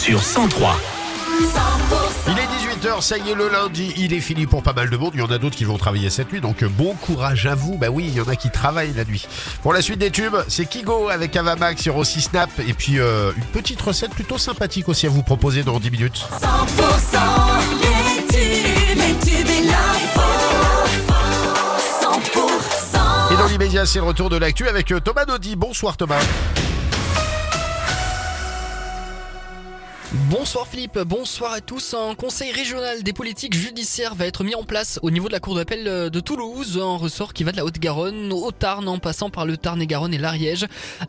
sur 103. Il est 18h, ça y est, le lundi, il est fini pour pas mal de monde. Il y en a d'autres qui vont travailler cette nuit, donc bon courage à vous. Bah oui, il y en a qui travaillent la nuit. Pour la suite des tubes, c'est Kigo avec Avamax sur aussi Snap. Et puis euh, une petite recette plutôt sympathique aussi à vous proposer dans 10 minutes. 100% les tubes, les tubes et l'info. 100% Et dans l'immédiat, c'est le retour de l'actu avec euh, Thomas Naudy. Bonsoir Thomas. Bonsoir Philippe, bonsoir à tous. Un conseil régional des politiques judiciaires va être mis en place au niveau de la cour d'appel de Toulouse, un ressort qui va de la Haute-Garonne au Tarn en passant par le Tarn-et-Garonne et l'Ariège.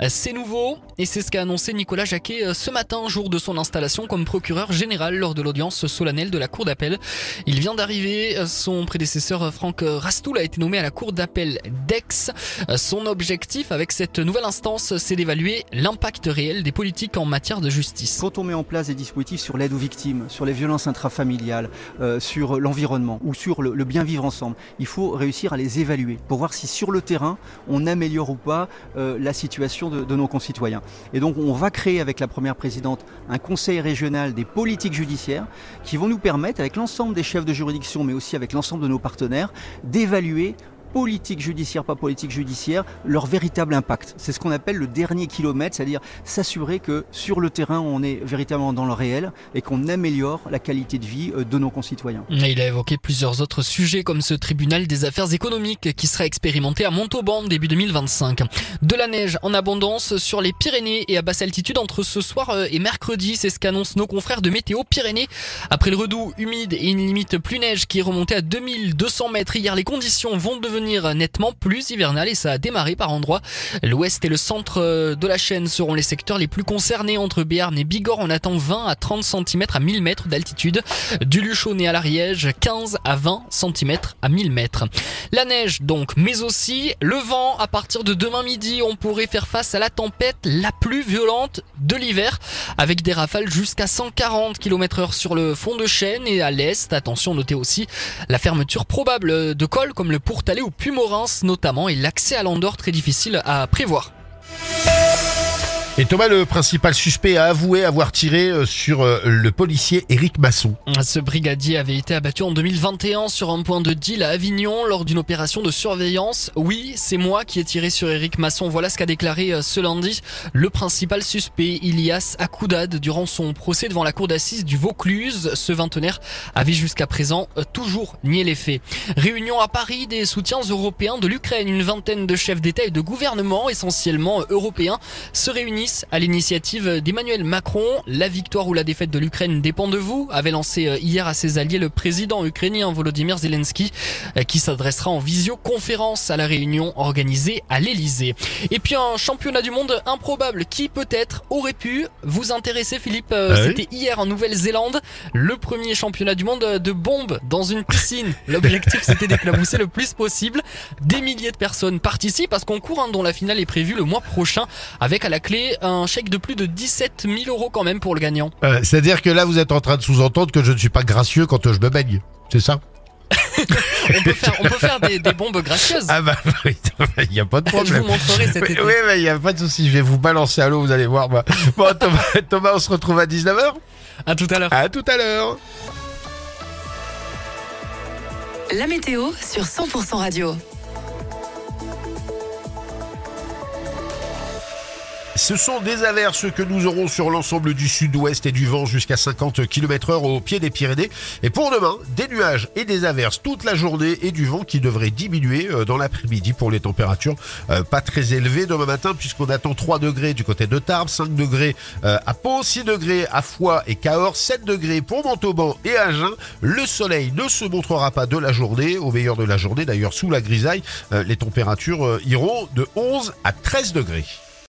C'est nouveau et c'est ce qu'a annoncé Nicolas Jacquet ce matin, jour de son installation comme procureur général lors de l'audience solennelle de la cour d'appel. Il vient d'arriver, son prédécesseur Franck Rastoul a été nommé à la cour d'appel d'Aix. Son objectif avec cette nouvelle instance, c'est d'évaluer l'impact réel des politiques en matière de justice. Quand on met en place dispositifs sur l'aide aux victimes, sur les violences intrafamiliales, euh, sur l'environnement ou sur le, bien vivre ensemble, il faut réussir à les évaluer pour voir si sur le terrain on améliore ou pas euh, la situation de nos concitoyens. Et donc on va créer avec la première présidente un conseil régional des politiques judiciaires qui vont nous permettre, avec l'ensemble des chefs de juridiction, mais aussi avec l'ensemble de nos partenaires, d'évaluer politique judiciaire, pas politique judiciaire, leur véritable impact. C'est ce qu'on appelle le dernier kilomètre, c'est-à-dire s'assurer que sur le terrain, on est véritablement dans le réel et qu'on améliore la qualité de vie euh, de nos concitoyens. Il a évoqué plusieurs autres sujets comme ce tribunal des affaires économiques qui sera expérimenté à Montauban début 2025. De la neige en abondance sur les Pyrénées et à basse altitude entre ce soir euh, et mercredi, c'est ce qu'annoncent nos confrères de Météo Pyrénées. Après le redout humide et une limite plus neige qui est remontée à 2200 mètres hier, les conditions vont devenir nettement plus hivernales et ça a démarré par endroits. L'ouest et le centre euh, de la chaîne seront les secteurs les plus concernés entre Béarn et Bigorre. On attend 20 à 30 cm à 1000 mètres d'altitude. Du Luchonnet à l'Ariège, 15 à 20 cm à 1000 mètres. La neige donc, mais aussi le vent. À partir de demain midi, on pourrait faire face à la tempête la plus violente de l'hiver, avec des rafales jusqu'à 140 km heure sur le fond de chaîne et à l'est. Attention, notez aussi la fermeture probable de cols comme le Pourtalais ou Pumorins notamment et l'accès à l'Andorre très difficile à prévoir. Et Thomas, le principal suspect, a avoué avoir tiré euh, sur euh, le policier Éric Masson. Ce brigadier avait été abattu en 2021 sur un point de deal à Avignon lors d'une opération de surveillance. Oui, c'est moi qui ai tiré sur Éric Masson. Voilà ce qu'a déclaré euh, ce lundi le principal suspect, Ilias Akoudad, durant son procès devant la cour d'assises du Vaucluse. Ce vingtenaire avait jusqu'à présent toujours nié les faits. Réunion à Paris des soutiens européens de l'Ukraine. Une vingtaine de chefs d'État et de gouvernement, essentiellement européens, se réunissent à l'initiative d'Emmanuel Macron. La victoire ou la défaite de l'Ukraine dépend de vous, avait lancé euh, hier à ses alliés le président ukrainien Volodymyr Zelensky, euh, qui s'adressera en visioconférence à la réunion organisée à l'Elysée. Et puis un championnat du monde improbable qui peut-être aurait pu vous intéresser, Philippe. Euh, Ah oui C'était hier en Nouvelle-Zélande, le premier championnat du monde de bombes dans une piscine. L'objectif c'était d'éclabousser le plus possible. Des milliers de personnes participent à ce concours hein, dont la finale est prévue le mois prochain avec à la clé un chèque de plus de 17 000 euros quand même pour le gagnant. Euh, C'est-à-dire que là, vous êtes en train de sous-entendre que je ne suis pas gracieux quand je me baigne. C'est ça On peut faire, on peut faire des, des bombes gracieuses. Ah bah oui, il n'y a pas de Je vous problème. montrerai cet Oui, été. oui, mais il n'y a pas de souci. Je vais vous balancer à l'eau, vous allez voir. moi. Bon, Thomas, Thomas, on se retrouve à 19h. À tout à l'heure. À tout à l'heure. La météo sur 100% radio. Ce sont des averses que nous aurons sur l'ensemble du sud-ouest et du vent jusqu'à 50 km heure au pied des Pyrénées. Et pour demain, des nuages et des averses toute la journée et du vent qui devrait diminuer euh, dans l'après-midi pour les températures euh, pas très élevées demain matin puisqu'on attend 3 degrés du côté de Tarbes, 5 degrés euh, à Pau, 6 degrés à Foix et Cahors, 7 degrés pour Montauban et Agen. Le soleil ne se montrera pas de la journée, au meilleur de la journée d'ailleurs sous la grisaille, les températures iront de 11 à 13 degrés.